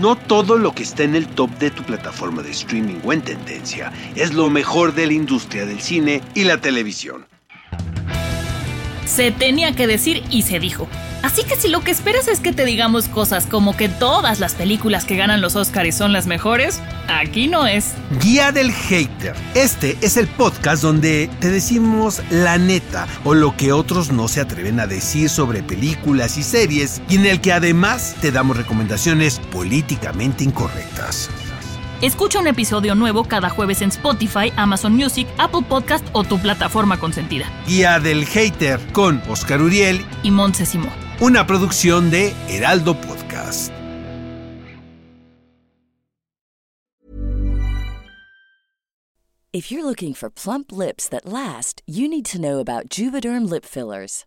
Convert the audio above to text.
No todo lo que está en el top de tu plataforma de streaming o en tendencia es lo mejor de la industria del cine y la televisión. Se tenía que decir y se dijo. Así que si lo que esperas es que te digamos cosas como que todas las películas que ganan los Oscars son las mejores, aquí no es. Guía del Hater. Este es el podcast donde te decimos la neta o lo que otros no se atreven a decir sobre películas y series y en el que además te damos recomendaciones políticamente incorrectas. Escucha un episodio nuevo cada jueves en Spotify, Amazon Music, Apple Podcast o tu plataforma consentida. Guía del Hater con Oscar Uriel y Montse Simón. Una producción de Heraldo Podcast. If you're looking for plump lips that last, you need to know about Juvederm lip fillers.